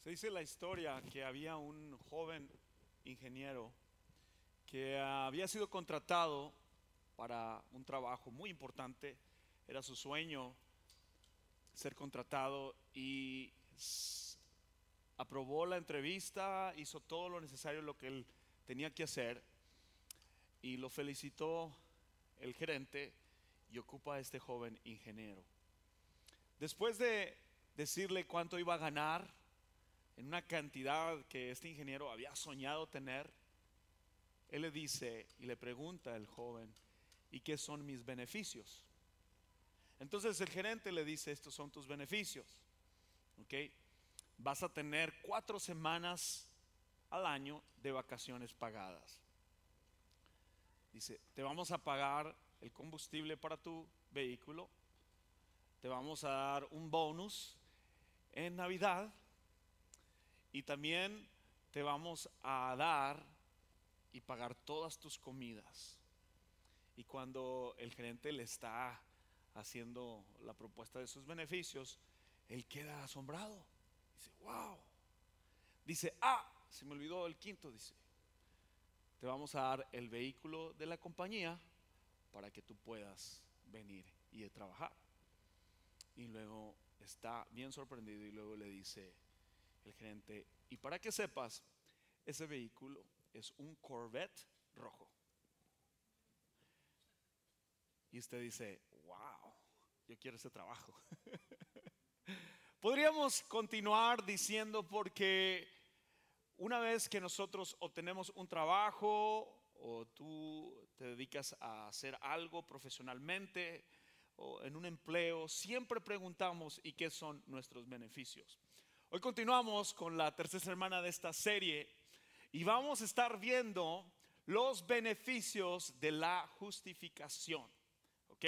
Se dice la historia que había un joven ingeniero que había sido contratado para un trabajo muy importante. Era su sueño ser contratado y aprobó la entrevista, hizo todo lo necesario, lo que él tenía que hacer y lo felicitó el gerente y ocupa a este joven ingeniero. Después de decirle cuánto iba a ganar, en una cantidad que este ingeniero había soñado tener, él le dice y le pregunta al joven, ¿y qué son mis beneficios? Entonces el gerente le dice, estos son tus beneficios. ¿Ok? Vas a tener cuatro semanas al año de vacaciones pagadas. Dice, te vamos a pagar el combustible para tu vehículo, te vamos a dar un bonus en Navidad y también te vamos a dar y pagar todas tus comidas. Y cuando el gerente le está haciendo la propuesta de sus beneficios, él queda asombrado. Dice, wow. Dice, ah, se me olvidó el quinto, dice, te vamos a dar el vehículo de la compañía para que tú puedas venir y trabajar. Y luego está bien sorprendido y luego le dice, el gerente, y para que sepas, ese vehículo es un Corvette rojo. Y usted dice, wow, yo quiero ese trabajo. Podríamos continuar diciendo porque una vez que nosotros obtenemos un trabajo o tú te dedicas a hacer algo profesionalmente o en un empleo, siempre preguntamos, ¿y qué son nuestros beneficios? Hoy continuamos con la tercera semana de esta serie y vamos a estar viendo los beneficios de la justificación. ¿Ok?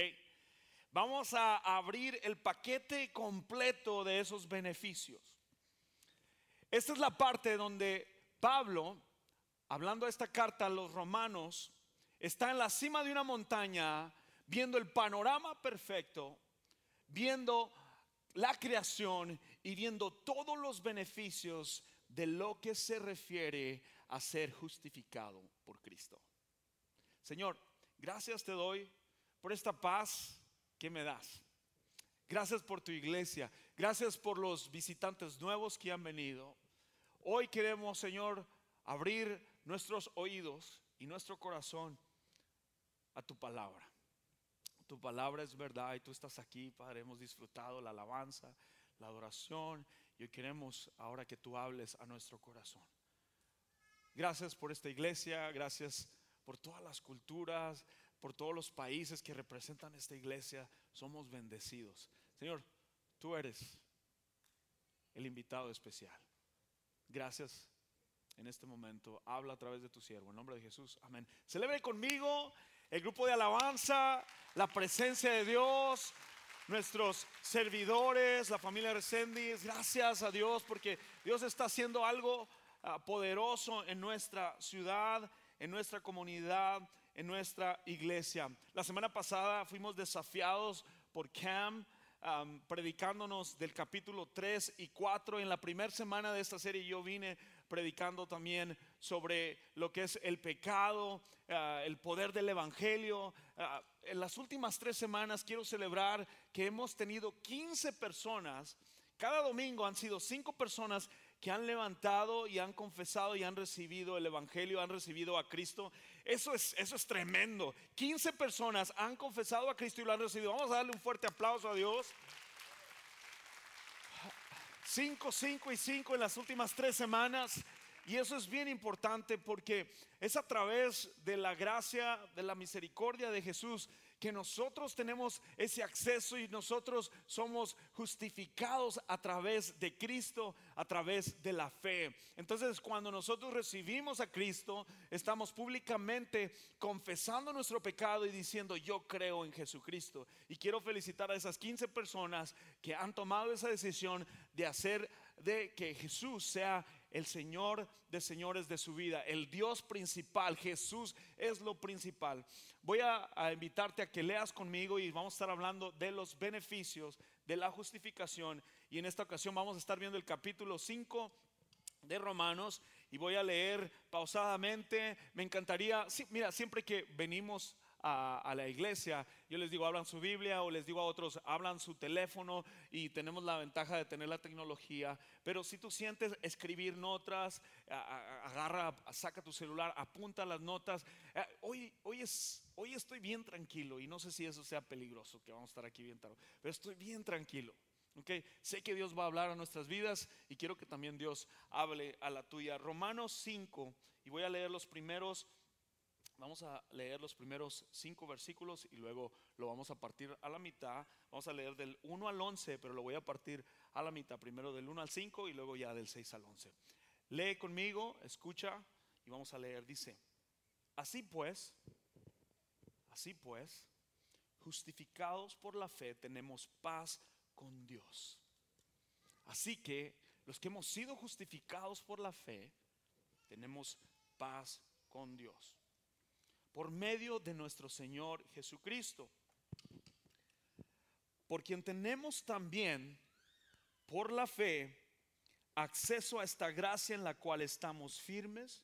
Vamos a abrir el paquete completo de esos beneficios. Esta es la parte donde Pablo, hablando de esta carta a los romanos, está en la cima de una montaña viendo el panorama perfecto, viendo la creación y viendo todos los beneficios de lo que se refiere a ser justificado por Cristo. Señor, gracias te doy por esta paz que me das. Gracias por tu iglesia. Gracias por los visitantes nuevos que han venido. Hoy queremos, Señor, abrir nuestros oídos y nuestro corazón a tu palabra tu palabra es verdad y tú estás aquí, Padre. Hemos disfrutado la alabanza, la adoración y queremos ahora que tú hables a nuestro corazón. Gracias por esta iglesia, gracias por todas las culturas, por todos los países que representan esta iglesia. Somos bendecidos. Señor, tú eres el invitado especial. Gracias en este momento. Habla a través de tu siervo. En nombre de Jesús. Amén. Celebre conmigo el grupo de alabanza, la presencia de Dios, nuestros servidores, la familia Resendis. Gracias a Dios porque Dios está haciendo algo ah, poderoso en nuestra ciudad, en nuestra comunidad, en nuestra iglesia. La semana pasada fuimos desafiados por Cam. predicándonos del capítulo 3 y 4. En la primera semana de esta serie yo vine predicando también sobre lo que es el pecado, eh, el poder del Evangelio. Eh, en las últimas tres semanas quiero celebrar que hemos tenido 15 personas. Cada domingo han sido cinco personas que han levantado y han confesado y han recibido el Evangelio, han recibido a Cristo. Eso es, eso es tremendo. 15 personas han confesado a Cristo y lo han recibido. Vamos a darle un fuerte aplauso a Dios. 5, 5 y 5 en las últimas tres semanas. Y eso es bien importante porque es a través de la gracia, de la misericordia de Jesús que nosotros tenemos ese acceso y nosotros somos justificados a través de Cristo, a través de la fe. Entonces cuando nosotros recibimos a Cristo, estamos públicamente confesando nuestro pecado y diciendo yo creo en Jesucristo. Y quiero felicitar a esas 15 personas que han tomado esa decisión de hacer de que Jesús sea el Señor de señores de su vida, el Dios principal. Jesús es lo principal. Voy a, invitarte a que leas conmigo y vamos a estar hablando de los beneficios de la justificación. Y en esta ocasión vamos a estar viendo el capítulo 5 de Romanos y voy a leer pausadamente. Me encantaría, mira, siempre que venimos a, la iglesia, yo les digo, hablan su Biblia o les digo a otros, hablan su teléfono y tenemos la ventaja de tener la tecnología. Pero si tú sientes escribir notas, agarra, saca tu celular, apunta las notas. Eh, hoy, hoy, es, hoy estoy bien tranquilo y no sé si eso sea peligroso, que vamos a estar aquí bien tarde, pero estoy bien tranquilo. Okay. Sé que Dios va a hablar a nuestras vidas y quiero que también Dios hable a la tuya. Romanos 5, y voy a leer los primeros Vamos a leer los primeros cinco versículos y luego lo vamos a partir a la mitad. Vamos a leer del 1 al 11, pero lo voy a partir a la mitad. Primero del 1 al 5 y luego ya del 6 al 11. Lee conmigo, escucha y vamos a leer. Dice, así pues, así pues, justificados por la fe tenemos paz con Dios. Así que los que hemos sido justificados por la fe, tenemos paz con Dios por medio de nuestro Señor Jesucristo, por quien tenemos también, por la fe, acceso a esta gracia en la cual estamos firmes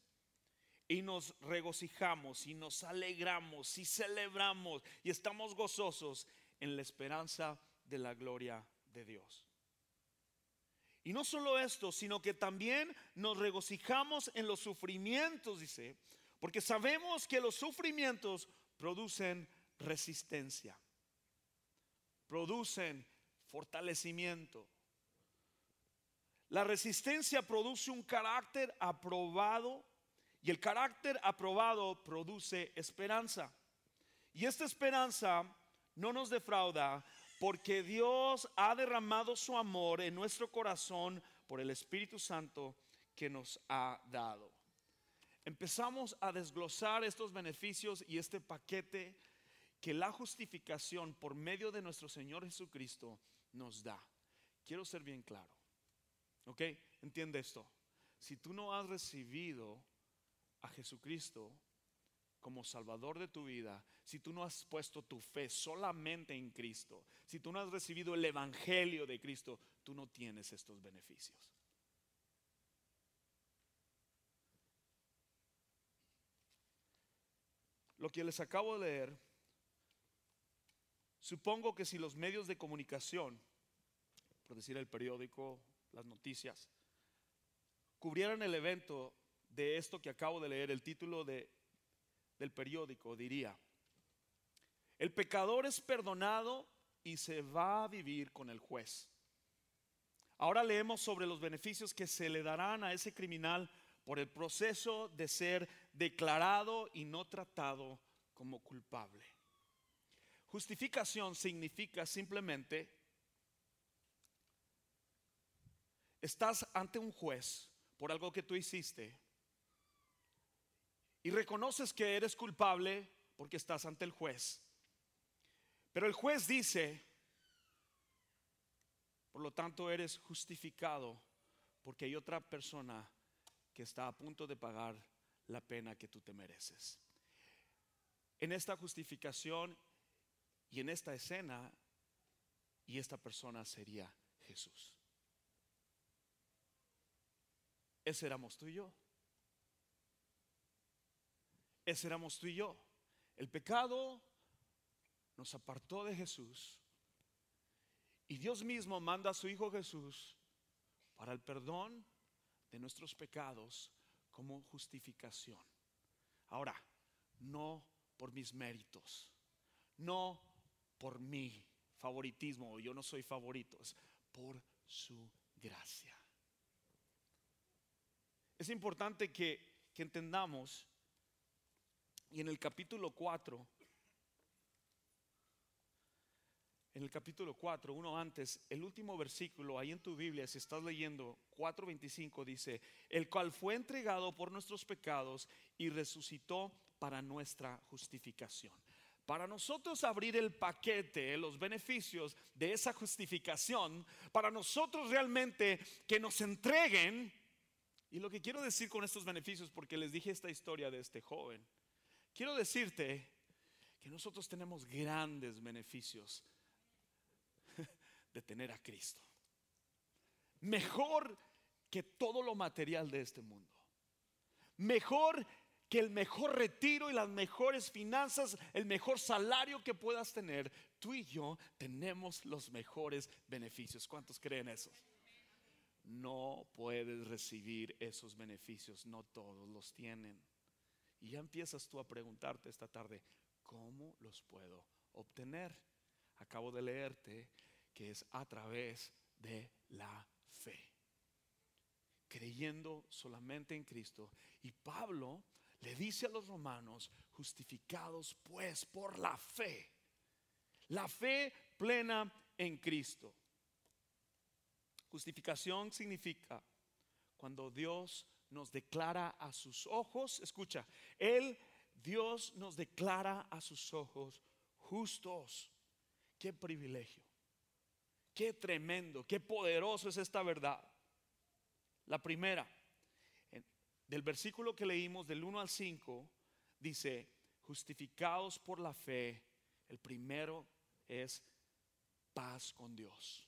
y nos regocijamos y nos alegramos y celebramos y estamos gozosos en la esperanza de la gloria de Dios. Y no solo esto, sino que también nos regocijamos en los sufrimientos, dice, porque sabemos que los sufrimientos producen resistencia, producen fortalecimiento. La resistencia produce un carácter aprobado y el carácter aprobado produce esperanza. Y esta esperanza no nos defrauda porque Dios ha derramado su amor en nuestro corazón por el Espíritu Santo que nos ha dado empezamos a desglosar estos beneficios y este paquete que la justificación por medio de nuestro Señor Jesucristo nos da. Quiero ser bien claro. ¿Ok? Entiende esto. Si tú no has recibido a Jesucristo como Salvador de tu vida, si tú no has puesto tu fe solamente en Cristo, si tú no has recibido el Evangelio de Cristo, tú no tienes estos beneficios. Lo que les acabo de leer, supongo que si los medios de comunicación, por decir el periódico, las noticias, cubrieran el evento de esto que acabo de leer, el título de, del periódico diría, el pecador es perdonado y se va a vivir con el juez. Ahora leemos sobre los beneficios que se le darán a ese criminal por el proceso de ser declarado y no tratado como culpable. Justificación significa simplemente, estás ante un juez por algo que tú hiciste y reconoces que eres culpable porque estás ante el juez. Pero el juez dice, por lo tanto eres justificado porque hay otra persona que está a punto de pagar la pena que tú te mereces. En esta justificación y en esta escena, y esta persona sería Jesús. Ese éramos tú y yo. Ese éramos tú y yo. El pecado nos apartó de Jesús. Y Dios mismo manda a su Hijo Jesús para el perdón de nuestros pecados como justificación. Ahora, no por mis méritos, no por mi favoritismo, yo no soy favorito, es por su gracia. Es importante que, que entendamos, y en el capítulo 4, en el capítulo 4, uno antes, el último versículo, ahí en tu Biblia, si estás leyendo 4.25, dice, el cual fue entregado por nuestros pecados y resucitó para nuestra justificación. Para nosotros abrir el paquete, los beneficios de esa justificación, para nosotros realmente que nos entreguen, y lo que quiero decir con estos beneficios, porque les dije esta historia de este joven, quiero decirte que nosotros tenemos grandes beneficios de tener a Cristo. Mejor que todo lo material de este mundo. Mejor que el mejor retiro y las mejores finanzas, el mejor salario que puedas tener. Tú y yo tenemos los mejores beneficios. ¿Cuántos creen eso? No puedes recibir esos beneficios, no todos los tienen. Y ya empiezas tú a preguntarte esta tarde, ¿cómo los puedo obtener? Acabo de leerte que es a través de la fe. Creyendo solamente en Cristo. Y Pablo le dice a los romanos, justificados pues por la fe. La fe plena en Cristo. Justificación significa cuando Dios nos declara a sus ojos, escucha, Él, Dios nos declara a sus ojos justos. Qué privilegio, qué tremendo, qué poderoso es esta verdad. La primera, del versículo que leímos del 1 al 5, dice, justificados por la fe, el primero es paz con Dios.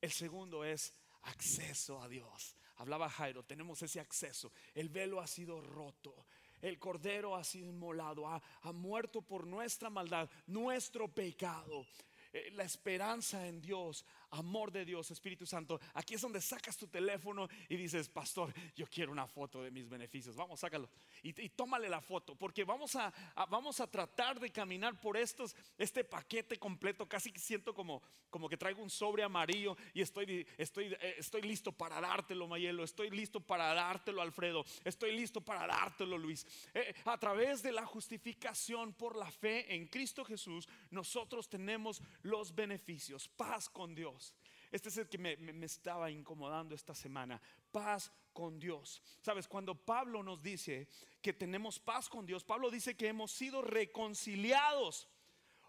El segundo es acceso a Dios. Hablaba Jairo, tenemos ese acceso. El velo ha sido roto. El cordero ha sido inmolado, ha, ha muerto por nuestra maldad, nuestro pecado. Eh, la esperanza en Dios, amor de Dios, Espíritu Santo. Aquí es donde sacas tu teléfono y dices, pastor, yo quiero una foto de mis beneficios. Vamos, sácalo. Y, tómale la foto, porque vamos a, vamos a tratar de caminar por estos, este paquete completo. Casi siento como, como que traigo un sobre amarillo y estoy, estoy, eh, estoy listo para dártelo, Mayelo. Estoy listo para dártelo, Alfredo. Estoy listo para dártelo, Luis. Eh, a través de la justificación por la fe en Cristo Jesús, nosotros tenemos los beneficios, paz con Dios. Este es el que me, estaba incomodando esta semana, paz con Dios. Sabes, cuando Pablo nos dice que tenemos paz con Dios, Pablo dice que hemos sido reconciliados.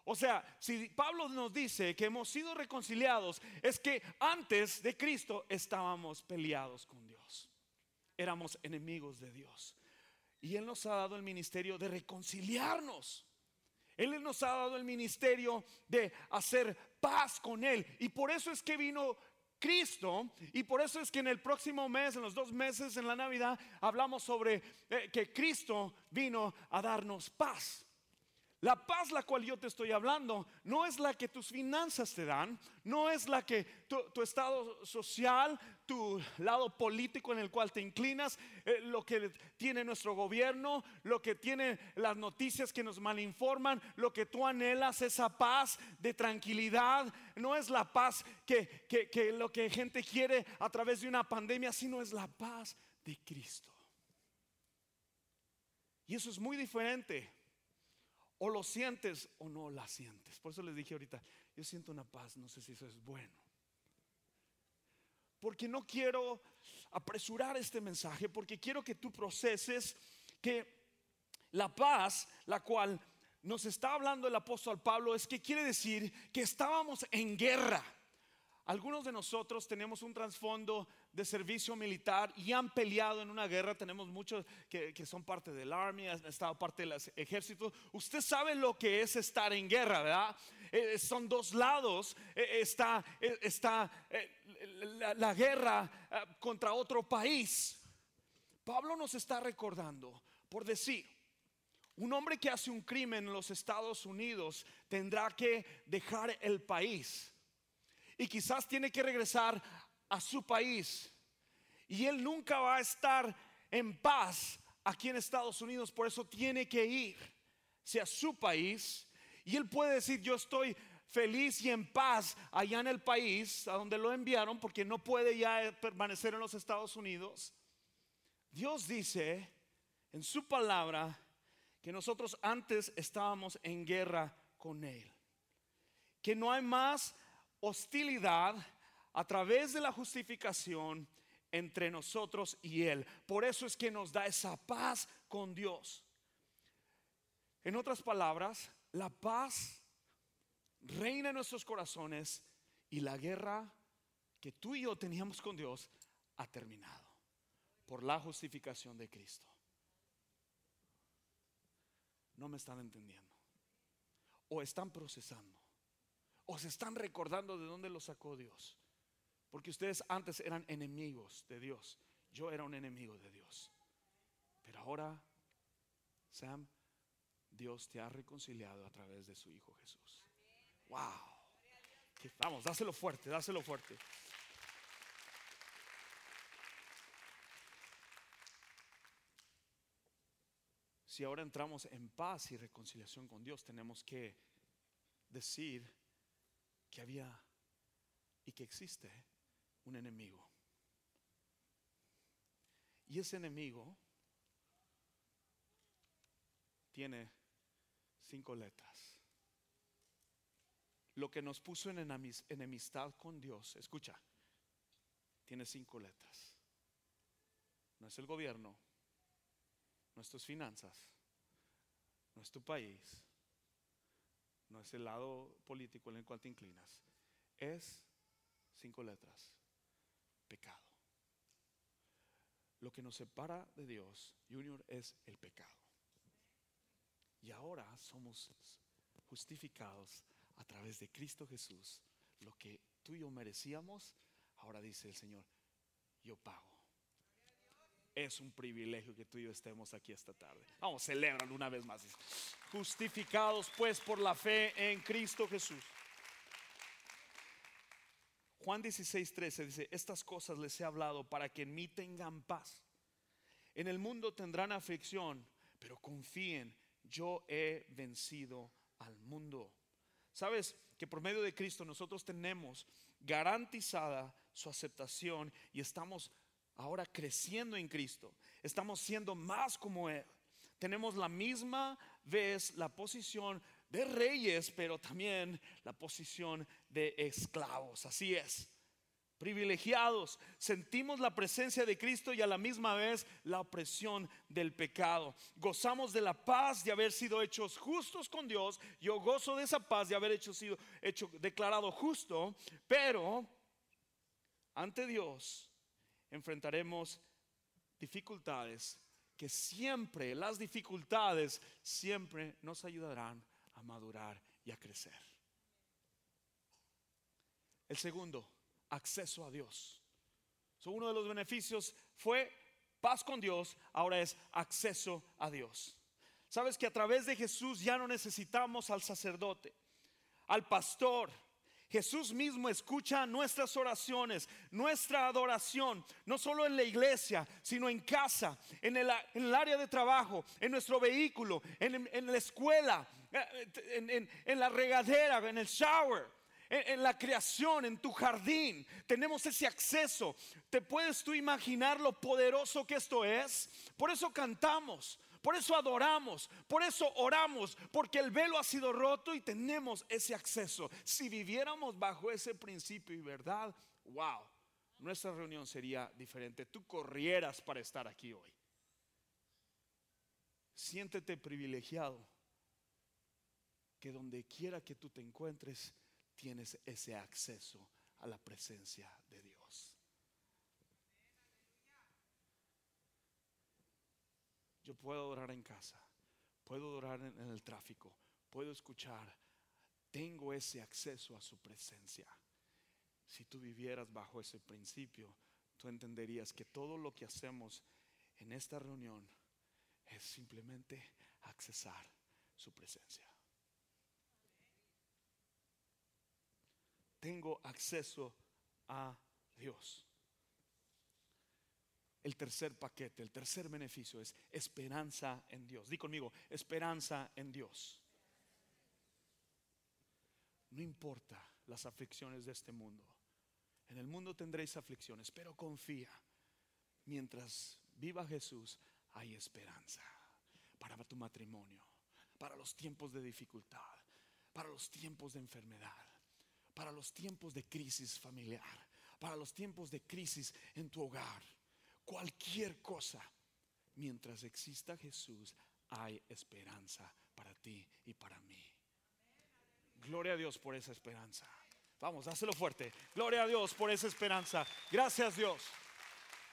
O sea, si Pablo nos dice que hemos sido reconciliados, es que antes de Cristo estábamos peleados con Dios. Éramos enemigos de Dios. Y Él nos ha dado el ministerio de reconciliarnos. Él nos ha dado el ministerio de hacer paz con Él. Y por eso es que vino Cristo. Y por eso es que en el próximo mes, en los dos meses, en la Navidad, hablamos sobre eh, que Cristo vino a darnos paz. La paz la cual yo te estoy hablando no es la que tus finanzas te dan, no es la que tu, estado social, tu lado político en el cual te inclinas, eh, lo que tiene nuestro gobierno, lo que tiene las noticias que nos malinforman, lo que tú anhelas, esa paz de tranquilidad, no es la paz que, que lo que gente quiere a través de una pandemia, sino es la paz de Cristo. Y eso es muy diferente o lo sientes o no la sientes. Por eso les dije ahorita, yo siento una paz, no sé si eso es bueno. Porque no quiero apresurar este mensaje, porque quiero que tú proceses que la paz, la cual nos está hablando el apóstol Pablo, es que quiere decir que estábamos en guerra. Algunos de nosotros tenemos un trasfondo de servicio militar y han peleado en una guerra. Tenemos muchos que, son parte del Army, han estado parte del ejército. Usted sabe lo que es estar en guerra, ¿verdad? Eh, son dos lados. Eh, está, eh, está la, la, guerra contra otro país. Pablo nos está recordando, por decir, un hombre que hace un crimen en los Estados Unidos tendrá que dejar el país y quizás tiene que regresar a su país. Y él nunca va a estar en paz aquí en Estados Unidos, por eso tiene que ir a su país. Y él puede decir, yo estoy feliz y en paz allá en el país a donde lo enviaron, porque no puede ya permanecer en los Estados Unidos. Dios dice en su palabra que nosotros antes estábamos en guerra con Él. Que no hay más hostilidad a través de la justificación entre nosotros y Él. Por eso es que nos da esa paz con Dios. En otras palabras, la paz reina en nuestros corazones y la guerra que tú y yo teníamos con Dios ha terminado por la justificación de Cristo. No me están entendiendo. O están procesando ¿O se están recordando de dónde los sacó Dios? Porque ustedes antes eran enemigos de Dios. Yo era un enemigo de Dios. Pero ahora, Sam, Dios te ha reconciliado a través de su Hijo Jesús. Wow. Vamos, dáselo fuerte, dáselo fuerte. Si ahora entramos en paz y reconciliación con Dios, tenemos que decir que había y que existe un enemigo. Y ese enemigo tiene cinco letras. Lo que nos puso en enemistad con Dios, escucha, tiene cinco letras. No es el gobierno, no es tus finanzas, no es tu país, no es el lado político en el cual te inclinas. Es cinco letras, pecado. Lo que nos separa de Dios, Junior, es el pecado. Y ahora somos justificados a través de Cristo Jesús. Lo que tú y yo merecíamos, ahora dice el Señor, yo pago. Es un privilegio que tú y yo estemos aquí esta tarde. Vamos, celebran una vez más. Justificados pues por la fe en Cristo Jesús. Juan 16, 13 dice, estas cosas les he hablado para que en mí tengan paz. En el mundo tendrán aflicción, pero confíen, yo he vencido al mundo. Sabes que por medio de Cristo nosotros tenemos garantizada su aceptación y estamos ahora creciendo en Cristo. Estamos siendo más como Él. Tenemos la misma vez la posición de reyes, pero también la posición de esclavos. Así es privilegiados, sentimos la presencia de Cristo y a la misma vez la opresión del pecado. Gozamos de la paz de haber sido hechos justos con Dios. Yo gozo de esa paz de haber hecho, sido hecho declarado justo, pero ante Dios enfrentaremos dificultades que siempre, las dificultades siempre nos ayudarán madurar y a crecer. El segundo, acceso a Dios. uno de los beneficios fue paz con Dios, ahora es acceso a Dios. Sabes que a través de Jesús ya no necesitamos al sacerdote, al pastor. Jesús mismo escucha nuestras oraciones, nuestra adoración, no solo en la iglesia, sino en casa, en el, área de trabajo, en nuestro vehículo, en, la escuela, en la regadera, en el shower en, la creación, en tu jardín. Tenemos ese acceso. ¿Te puedes tú imaginar lo poderoso que esto es? Por eso cantamos. Por eso adoramos, por eso oramos, porque el velo ha sido roto y tenemos ese acceso. Si viviéramos bajo ese principio y verdad, wow, nuestra reunión sería diferente. Tú corrieras para estar aquí hoy. Siéntete privilegiado que donde quiera que tú te encuentres, tienes ese acceso a la presencia de Dios. Yo puedo orar en casa, puedo orar en, el tráfico, puedo escuchar, tengo ese acceso a su presencia. Si tú vivieras bajo ese principio, tú entenderías que todo lo que hacemos en esta reunión es simplemente accesar su presencia. Tengo acceso a Dios. El tercer paquete, el tercer beneficio es esperanza en Dios. Di conmigo, esperanza en Dios. No importa las aflicciones de este mundo. En el mundo tendréis aflicciones, pero confía. Mientras viva Jesús, hay esperanza para tu matrimonio, para los tiempos de dificultad, para los tiempos de enfermedad para los tiempos de crisis familiar, para los tiempos de crisis en tu hogar, cualquier cosa. Mientras exista Jesús, hay esperanza para ti y para mí. Gloria a Dios por esa esperanza. Vamos, dáselo fuerte. Gloria a Dios por esa esperanza. Gracias Dios.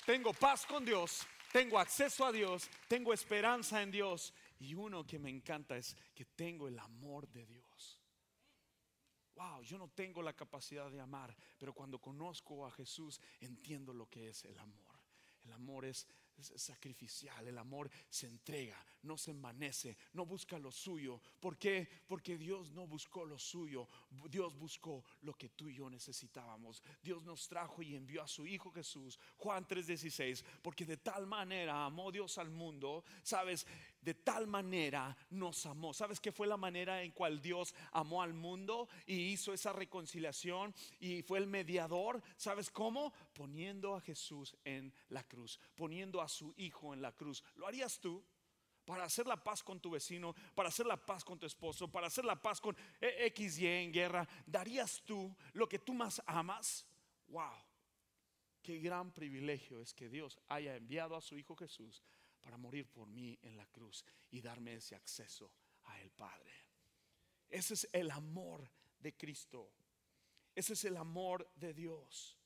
Tengo paz con Dios, tengo acceso a Dios, tengo esperanza en Dios. Y uno que me encanta es que tengo el amor de Dios. Wow, yo no tengo la capacidad de amar, pero cuando conozco a Jesús entiendo lo que es el amor. El amor es sacrificial, el amor se entrega, no se envanece, no busca lo suyo. ¿Por qué? Porque Dios no buscó lo suyo, Dios buscó lo que tú y yo necesitábamos. Dios nos trajo y envió a su Hijo Jesús, Juan 3:16, porque de tal manera amó Dios al mundo, sabes, de tal manera nos amó. ¿Sabes qué fue la manera en cual Dios amó al mundo y hizo esa reconciliación y fue el mediador? ¿Sabes cómo? Poniendo a Jesús en la cruz, poniendo a su Hijo en la cruz. ¿Lo harías tú? Para hacer la paz con tu vecino, para hacer la paz con tu esposo, para hacer la paz con XY en guerra, ¿darías tú lo que tú más amas? ¡Wow! Qué gran privilegio es que Dios haya enviado a su Hijo Jesús para morir por mí en la cruz y darme ese acceso a el Padre. Ese es el amor de Cristo. Ese es el amor de Dios.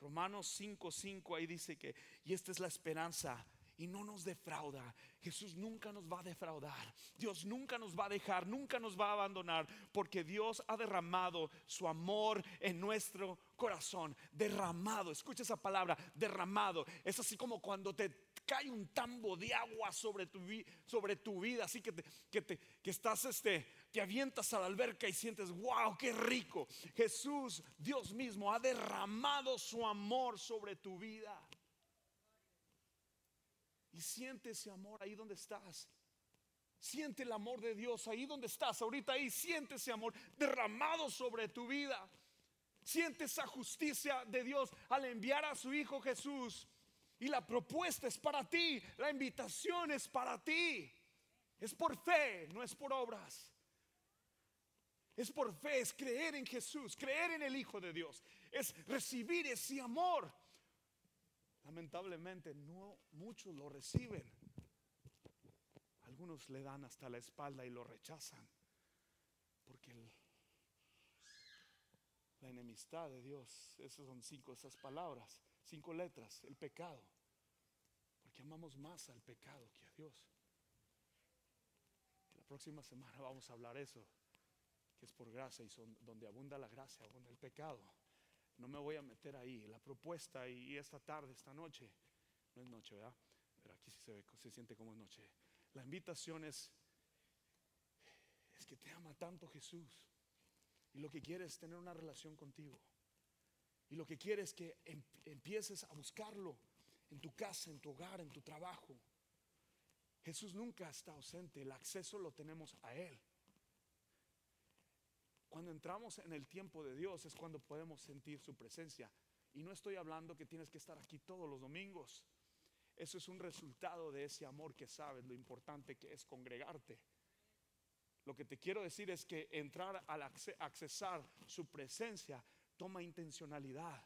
Romanos 5:5 ahí dice que, y esta es la esperanza y no nos defrauda. Jesús nunca nos va a defraudar. Dios nunca nos va a dejar, nunca nos va a abandonar, porque Dios ha derramado su amor en nuestro corazón. Derramado, escucha esa palabra, derramado. Es así como cuando te cae un tambo de agua sobre tu, sobre tu vida, así que, te, que, te, que estás, este, te avientas a la alberca y sientes, wow, qué rico. Jesús, Dios mismo, ha derramado su amor sobre tu vida. Y siente ese amor ahí donde estás. Siente el amor de Dios ahí donde estás, ahorita ahí, siente ese amor derramado sobre tu vida. Siente esa justicia de Dios al enviar a su Hijo Jesús y la propuesta es para ti, la invitación es para ti. Es por fe, no es por obras. Es por fe, es creer en Jesús, creer en el Hijo de Dios, es recibir ese amor. Lamentablemente no muchos lo reciben. Algunos le dan hasta la espalda y lo rechazan. Porque la enemistad de Dios, esas son cinco esas palabras cinco letras, el pecado. Porque amamos más al pecado que a Dios. La próxima semana vamos a hablar eso, que es por gracia y donde abunda la gracia, abunda el pecado. No me voy a meter ahí. La propuesta y esta tarde, esta noche, no es noche, ¿verdad? Pero aquí sí se, ve, se siente como es noche. La invitación es, es que te ama tanto Jesús y lo que quiere es tener una relación contigo. Y lo que quiere es que em, empieces a buscarlo en tu casa, en tu hogar, en tu trabajo. Jesús nunca está ausente, el acceso lo tenemos a Él. Cuando entramos en el tiempo de Dios es cuando podemos sentir su presencia. Y no estoy hablando que tienes que estar aquí todos los domingos. Eso es un resultado de ese amor que sabes, lo importante que es congregarte. Lo que te quiero decir es que entrar al accesar su presencia toma intencionalidad.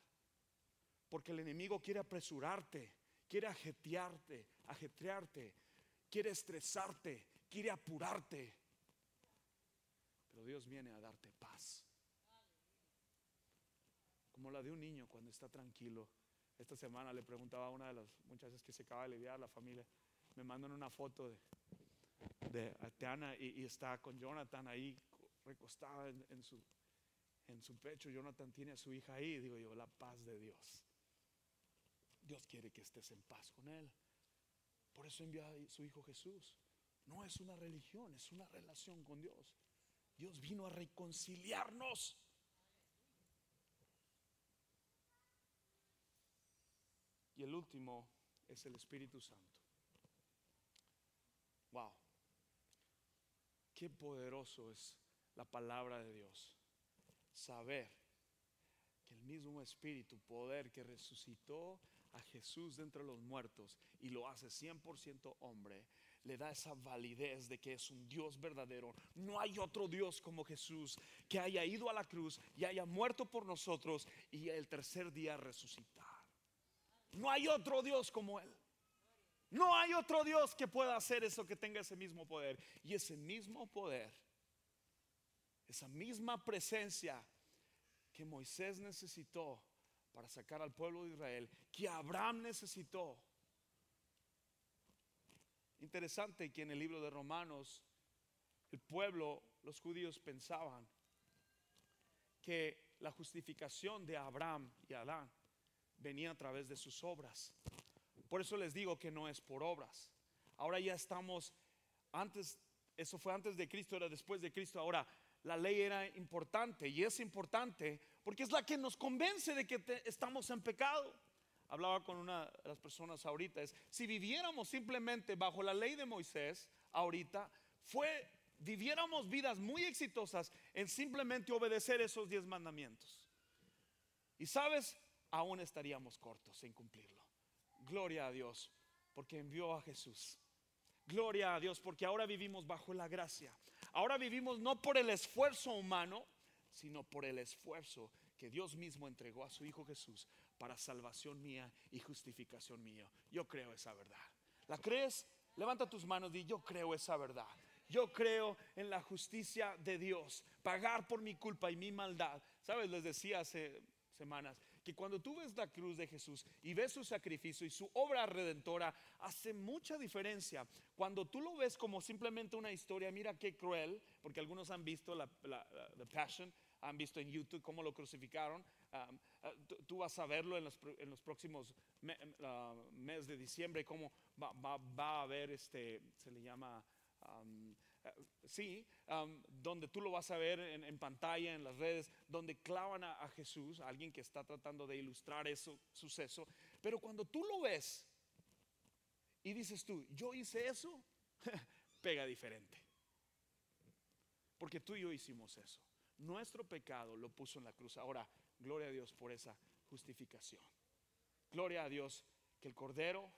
Porque el enemigo quiere apresurarte, quiere ajetrearte, ajetrearte, quiere estresarte, quiere apurarte. Pero Dios viene a darte paz. Como la de un niño cuando está tranquilo. Esta semana le preguntaba a una de las muchachas que se acaba de aliviar la familia. Me mandan una foto de, de y, está con Jonathan ahí recostada en su en su pecho, Jonathan tiene a su hija ahí, digo yo, la paz de Dios. Dios quiere que estés en paz con Él. Por eso envió a su Hijo Jesús. No es una religión, es una relación con Dios. Dios vino a reconciliarnos. Y el último es el Espíritu Santo. Wow. Qué poderoso es la palabra de Dios saber que el mismo Espíritu, poder que resucitó a Jesús de entre los muertos y lo hace 100% hombre, le da esa validez de que es un Dios verdadero. No hay otro Dios como Jesús que haya ido a la cruz y haya muerto por nosotros y el tercer día resucitar. No hay otro Dios como Él. No hay otro Dios que pueda hacer eso, que tenga ese mismo poder. Y ese mismo poder esa misma presencia que Moisés necesitó para sacar al pueblo de Israel, que Abraham necesitó. Interesante que en el libro de Romanos el pueblo, los judíos pensaban que la justificación de Abraham y Adán venía a través de sus obras. Por eso les digo que no es por obras. Ahora ya estamos antes, eso fue antes de Cristo, era después de Cristo. Ahora, la ley era importante y es importante porque es la que nos convence de que estamos en pecado. Hablaba con una de las personas ahorita, es si viviéramos simplemente bajo la ley de Moisés ahorita, fue viviéramos vidas muy exitosas en simplemente obedecer esos diez mandamientos. Y sabes, aún estaríamos cortos en cumplirlo. Gloria a Dios, porque envió a Jesús. Gloria a Dios, porque ahora vivimos bajo la gracia. Ahora vivimos no por el esfuerzo humano, sino por el esfuerzo que Dios mismo entregó a su Hijo Jesús para salvación mía y justificación mía. Yo creo esa verdad. ¿La crees? Levanta tus manos y yo creo esa verdad. Yo creo en la justicia de Dios, pagar por mi culpa y mi maldad. Sabes, les decía hace semanas que cuando tú ves la cruz de Jesús y ves su sacrificio y su obra redentora, hace mucha diferencia. Cuando tú lo ves como simplemente una historia, mira qué cruel, porque algunos han visto la, Passion, han visto en YouTube cómo lo crucificaron. Um, uh, tú, vas a verlo en los, próximos uh, meses de diciembre, cómo va, a haber este, se le llama Um, sí, donde tú lo vas a ver en, pantalla, en las redes, donde clavan a, Jesús, alguien que está tratando de ilustrar ese suceso, pero cuando tú lo ves y dices tú, yo hice eso, pega diferente. Porque tú y yo hicimos eso. Nuestro pecado lo puso en la cruz. Ahora, gloria a Dios por esa justificación. Gloria a Dios que el Cordero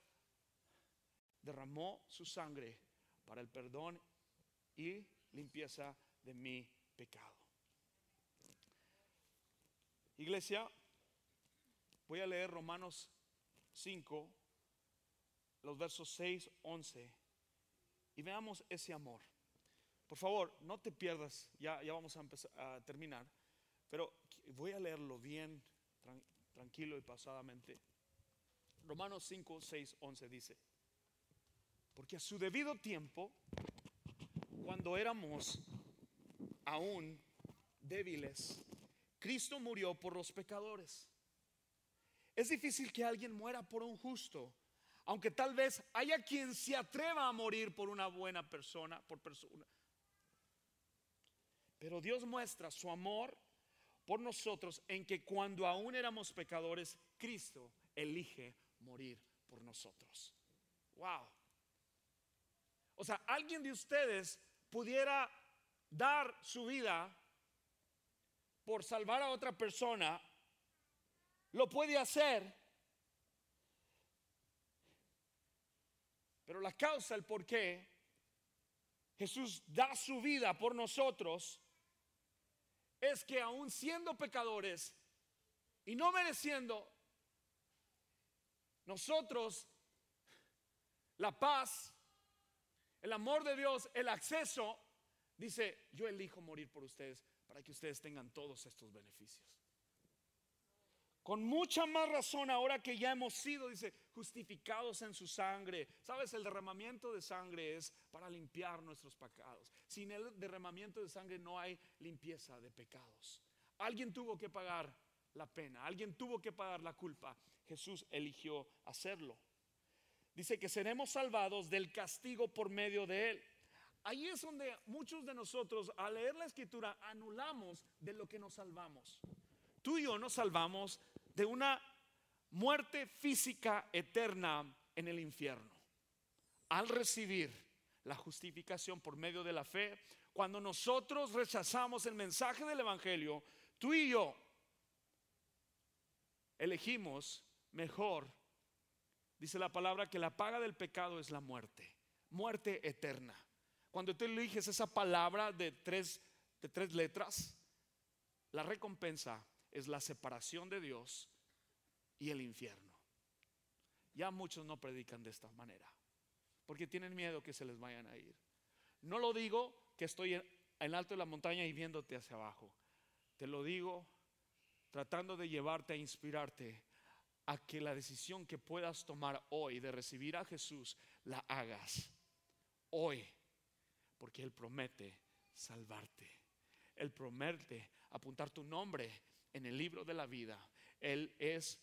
derramó su sangre para el perdón y limpieza de mi pecado. Iglesia, voy a leer Romanos 5, los versos 6, 11, y veamos ese amor. Por favor, no te pierdas, ya, ya vamos a, empezar, a terminar, pero voy a leerlo bien, tranquilo y pasadamente. Romanos 5, 6, 11 dice, porque a su debido tiempo, cuando éramos aún débiles, Cristo murió por los pecadores. Es difícil que alguien muera por un justo, aunque tal vez haya quien se atreva a morir por una buena persona, por persona. Pero Dios muestra su amor por nosotros en que cuando aún éramos pecadores, Cristo elige morir por nosotros. Wow. O sea, alguien de ustedes pudiera dar su vida por salvar a otra persona, lo puede hacer. Pero la causa, el por qué Jesús da su vida por nosotros, es que aún siendo pecadores y no mereciendo, nosotros la paz el amor de Dios, el acceso, dice, yo elijo morir por ustedes para que ustedes tengan todos estos beneficios. Con mucha más razón ahora que ya hemos sido, dice, justificados en su sangre. Sabes, el derramamiento de sangre es para limpiar nuestros pecados. Sin el derramamiento de sangre no hay limpieza de pecados. Alguien tuvo que pagar la pena, alguien tuvo que pagar la culpa. Jesús eligió hacerlo dice que seremos salvados del castigo por medio de Él. Ahí es donde muchos de nosotros al leer la escritura anulamos de lo que nos salvamos. Tú y yo nos salvamos de una muerte física eterna en el infierno. Al recibir la justificación por medio de la fe, cuando nosotros rechazamos el mensaje del Evangelio, tú y yo elegimos mejor Dice la palabra que la paga del pecado es la muerte, muerte eterna. Cuando tú eliges esa palabra de tres, de tres letras, la recompensa es la separación de Dios y el infierno. Ya muchos no predican de esta manera, porque tienen miedo que se les vayan a ir. No lo digo que estoy en, en alto de la montaña y viéndote hacia abajo. Te lo digo tratando de llevarte a inspirarte a que la decisión que puedas tomar hoy de recibir a Jesús la hagas hoy, porque Él promete salvarte. Él promete apuntar tu nombre en el libro de la vida. Él es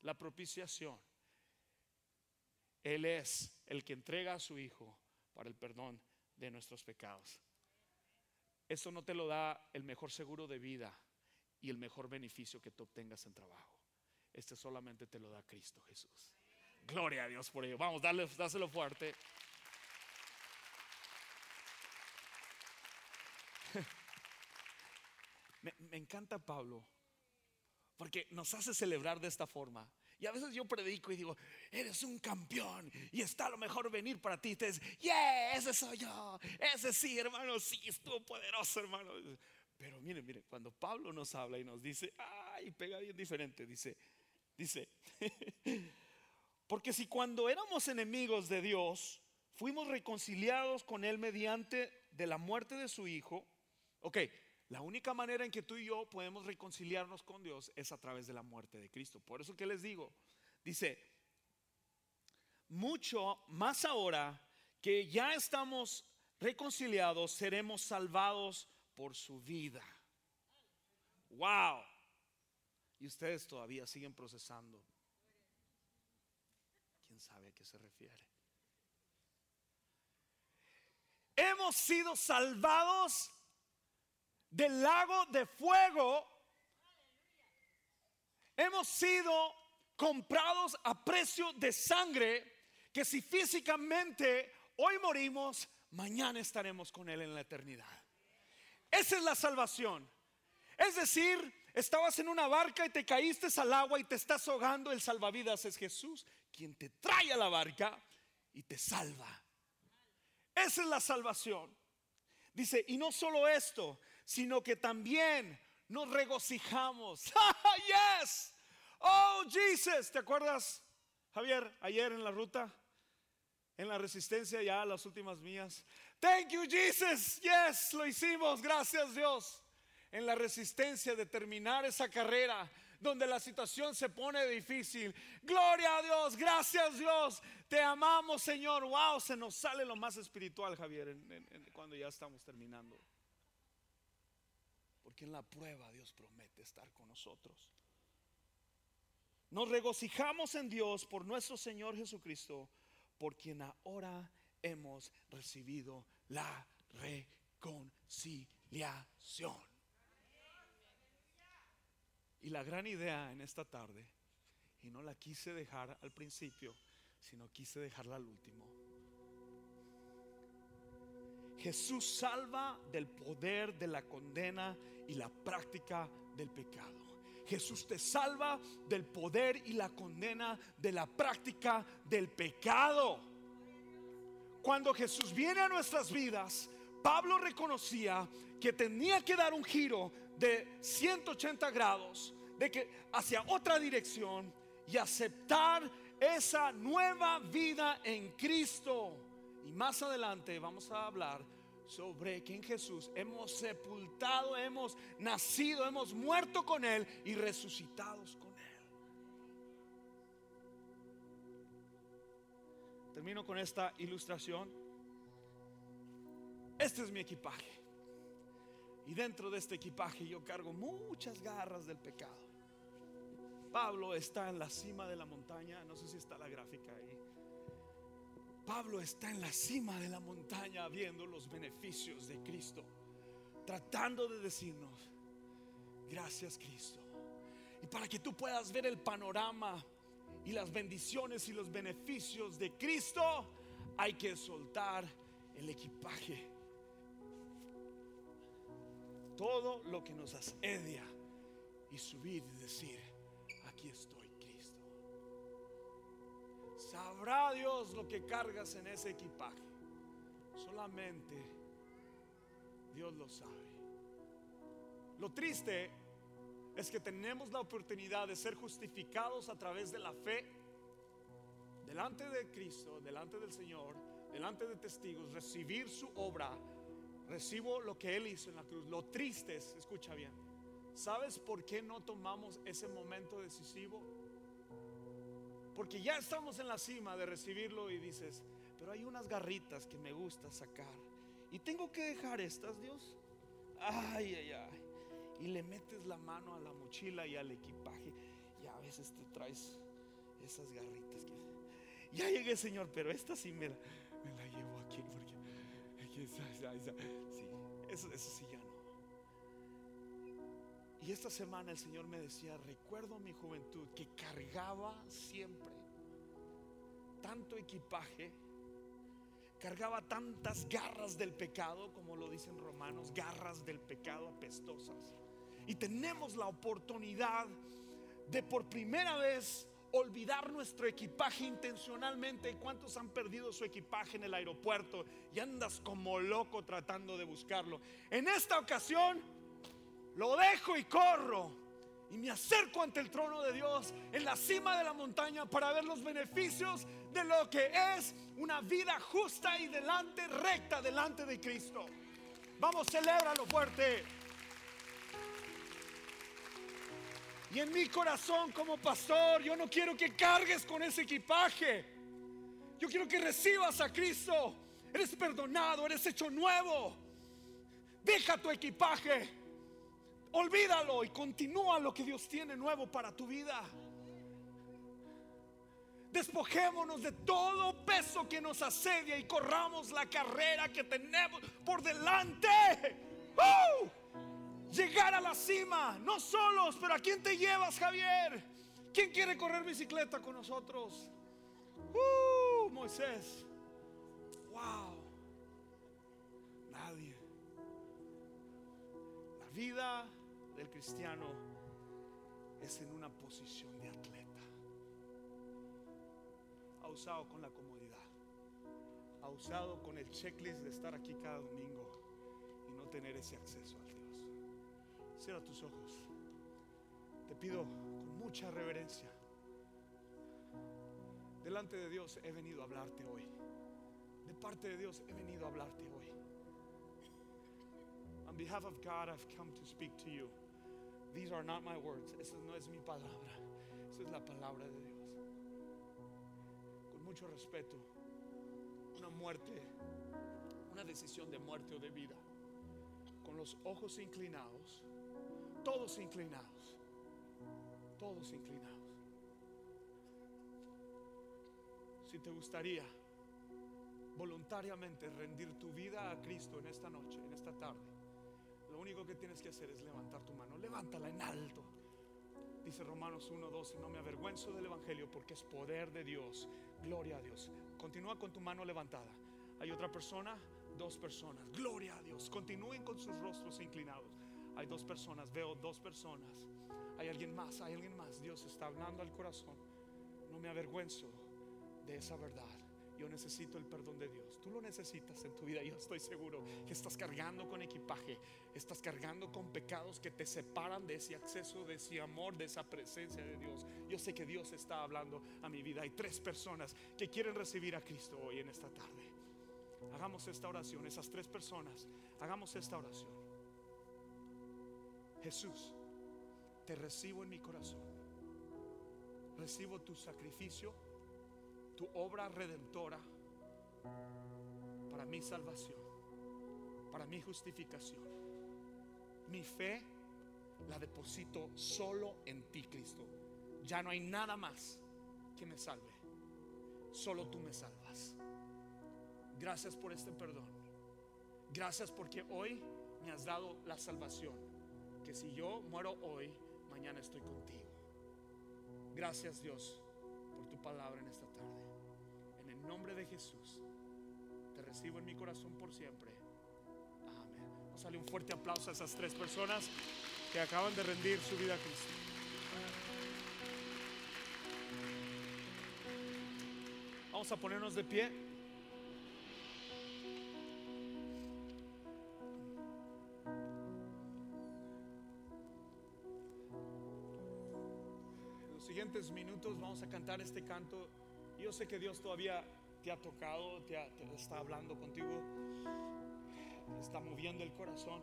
la propiciación. Él es el que entrega a su Hijo para el perdón de nuestros pecados. Eso no te lo da el mejor seguro de vida y el mejor beneficio que tú obtengas en trabajo. Este solamente te lo da Cristo Jesús. Gloria a Dios por ello. Vamos, darle, dáselo fuerte. Me, encanta Pablo porque nos hace celebrar de esta forma. Y a veces yo predico y digo, eres un campeón y está lo mejor venir para ti. Y te dices, yeah, ese soy yo. Ese sí, hermano, sí, estuvo poderoso, hermano. Pero miren, miren, cuando Pablo nos habla y nos dice, ay, pega bien diferente, dice, dice, porque si cuando éramos enemigos de Dios, fuimos reconciliados con Él mediante de la muerte de su Hijo, ok, la única manera en que tú y yo podemos reconciliarnos con Dios es a través de la muerte de Cristo. Por eso que les digo, dice, mucho más ahora que ya estamos reconciliados, seremos salvados por su vida. Wow. Y ustedes todavía siguen procesando. ¿Quién sabe a qué se refiere? Hemos sido salvados del lago de fuego, hemos sido comprados a precio de sangre, que si físicamente hoy morimos, mañana estaremos con Él en la eternidad. Esa es la salvación. Es decir, estabas en una barca y te caíste al agua y te estás ahogando, el salvavidas es Jesús, quien te trae a la barca y te salva. Esa es la salvación. Dice, y no solo esto, sino que también nos regocijamos. yes. Oh, Jesus. ¿Te acuerdas, Javier, ayer en la ruta? En la resistencia ya las últimas mías. Thank you, Jesus. Yes, lo hicimos. Gracias, Dios. En la resistencia de terminar esa carrera donde la situación se pone difícil. Gloria a Dios, gracias Dios, te amamos Señor. Wow, se nos sale lo más espiritual, Javier, cuando ya estamos terminando. Porque en la prueba Dios promete estar con nosotros. Nos regocijamos en Dios por nuestro Señor Jesucristo, por quien ahora hemos recibido la reconciliación. Y la gran idea en esta tarde, y no la quise dejar al principio, sino quise dejarla al último Jesús salva del poder de la condena y la práctica del pecado. Jesús te salva del poder y la condena de la práctica del pecado. Cuando Jesús viene a nuestras vidas, Pablo reconocía que tenía que dar un giro de 180 grados, de que hacia otra dirección y aceptar esa nueva vida en Cristo. Y más adelante vamos a hablar sobre que en Jesús hemos sepultado, hemos nacido, hemos muerto con Él y resucitados con Él. Termino con esta ilustración. Este es mi equipaje. Y dentro de este equipaje yo cargo muchas garras del pecado. Pablo está en la cima de la montaña, no sé si está la gráfica ahí. Pablo está en la cima de la montaña viendo los beneficios de Cristo, tratando de decirnos, gracias Cristo. Y para que tú puedas ver el panorama y las bendiciones y los beneficios de Cristo, hay que soltar el equipaje. Todo lo que nos asedia y subir y decir, aquí estoy. Sabrá Dios lo que cargas en ese equipaje. Solamente Dios lo sabe. Lo triste es que tenemos la oportunidad de ser justificados a través de la fe delante de Cristo, delante del Señor, delante de testigos, recibir su obra. Recibo lo que Él hizo en la cruz. Lo triste es, escucha bien, ¿sabes por qué no tomamos ese momento decisivo? Porque ya estamos en la cima de recibirlo y dices, pero hay unas garritas que me gusta sacar. Y tengo que dejar estas, Dios. Ay, ay, ay. y le metes la mano a la mochila y al equipaje y a veces te traes esas garritas que ya llegué Señor pero esta sí me la, me la llevo sí, eso, eso sí ya no y esta semana el Señor me decía recuerdo mi juventud que cargaba siempre tanto equipaje cargaba tantas garras del pecado, como lo dicen romanos, garras del pecado apestosas. Y tenemos la oportunidad de por primera vez olvidar nuestro equipaje intencionalmente. ¿Cuántos han perdido su equipaje en el aeropuerto y andas como loco tratando de buscarlo? En esta ocasión lo dejo y corro. Y me acerco ante el trono de Dios en la cima de la montaña para ver los beneficios de lo que es una vida justa y delante, recta delante de Cristo. Vamos, celébralo fuerte. Y en mi corazón como pastor, yo no quiero que cargues con ese equipaje. Yo quiero que recibas a Cristo. Eres perdonado, eres hecho nuevo. Deja tu equipaje. Olvídalo y continúa lo que Dios tiene nuevo para tu vida. Despojémonos de todo peso que nos asedia y corramos la carrera que tenemos por delante. Llegar a la cima, no solos, pero ¿a quién te llevas, Javier? ¿Quién quiere correr bicicleta con nosotros? ¡Uh! Moisés. ¡Wow! Nadie. La vida del cristiano es en una posición de atleta. Ha usado con la comodidad. Ha usado con el checklist de estar aquí cada domingo y no tener ese acceso Dios. Cierra tus ojos. Te pido con mucha reverencia. Delante de Dios he venido a hablarte hoy. De parte de Dios he venido a hablarte hoy. On behalf of God, I've come to speak to you. These are not my words. Esa no es mi palabra. Esa es la palabra de Dios. Con mucho respeto, una muerte, una decisión de muerte o de vida, con los ojos inclinados, todos inclinados, todos inclinados. Si te gustaría voluntariamente rendir tu vida a Cristo en esta noche, en esta tarde, lo único que tienes que hacer es levantar tu mano. Levántala en alto. Dice Romanos 1:12, no me avergüenzo del Evangelio porque es poder de Dios. Gloria a Dios. Continúa con tu mano levantada. Hay otra persona, dos personas. Gloria a Dios. Continúen con sus rostros inclinados. Hay dos personas, veo dos personas. Hay alguien más, hay alguien más. Dios está hablando al corazón. No me avergüenzo de esa verdad. Yo necesito el perdón de Dios. Tú lo necesitas en tu vida. Yo estoy seguro que estás cargando con equipaje. Estás cargando con pecados que te separan de ese acceso, de ese amor, de esa presencia de Dios. Yo sé que Dios está hablando a mi vida. Hay tres personas que quieren recibir a Cristo hoy en esta tarde. Hagamos esta oración. Esas tres personas. Hagamos esta oración. Jesús, te recibo en mi corazón. Recibo tu sacrificio tu obra redentora para mi salvación, para mi justificación. Mi fe la deposito solo en ti, Cristo. Ya no hay nada más que me salve. Solo tú me salvas. Gracias por este perdón. Gracias porque hoy me has dado la salvación. Que si yo muero hoy, mañana estoy contigo. Gracias Dios por tu palabra en esta tarde. En el nombre de Jesús, te recibo en mi corazón por siempre. Amén. Vamos a darle un fuerte aplauso a esas tres personas que acaban de rendir su vida a Cristo. Vamos a ponernos de pie. Siguientes minutos vamos a cantar este canto. Yo sé que Dios todavía te ha tocado, te, te está hablando contigo, está moviendo el corazón.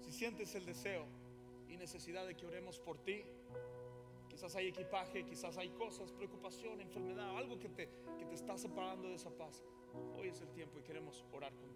Si sientes el deseo y necesidad de que oremos por ti, quizás hay equipaje, quizás hay cosas, preocupación, enfermedad, algo que te, que te está separando de esa paz. Hoy es el tiempo y queremos orar contigo.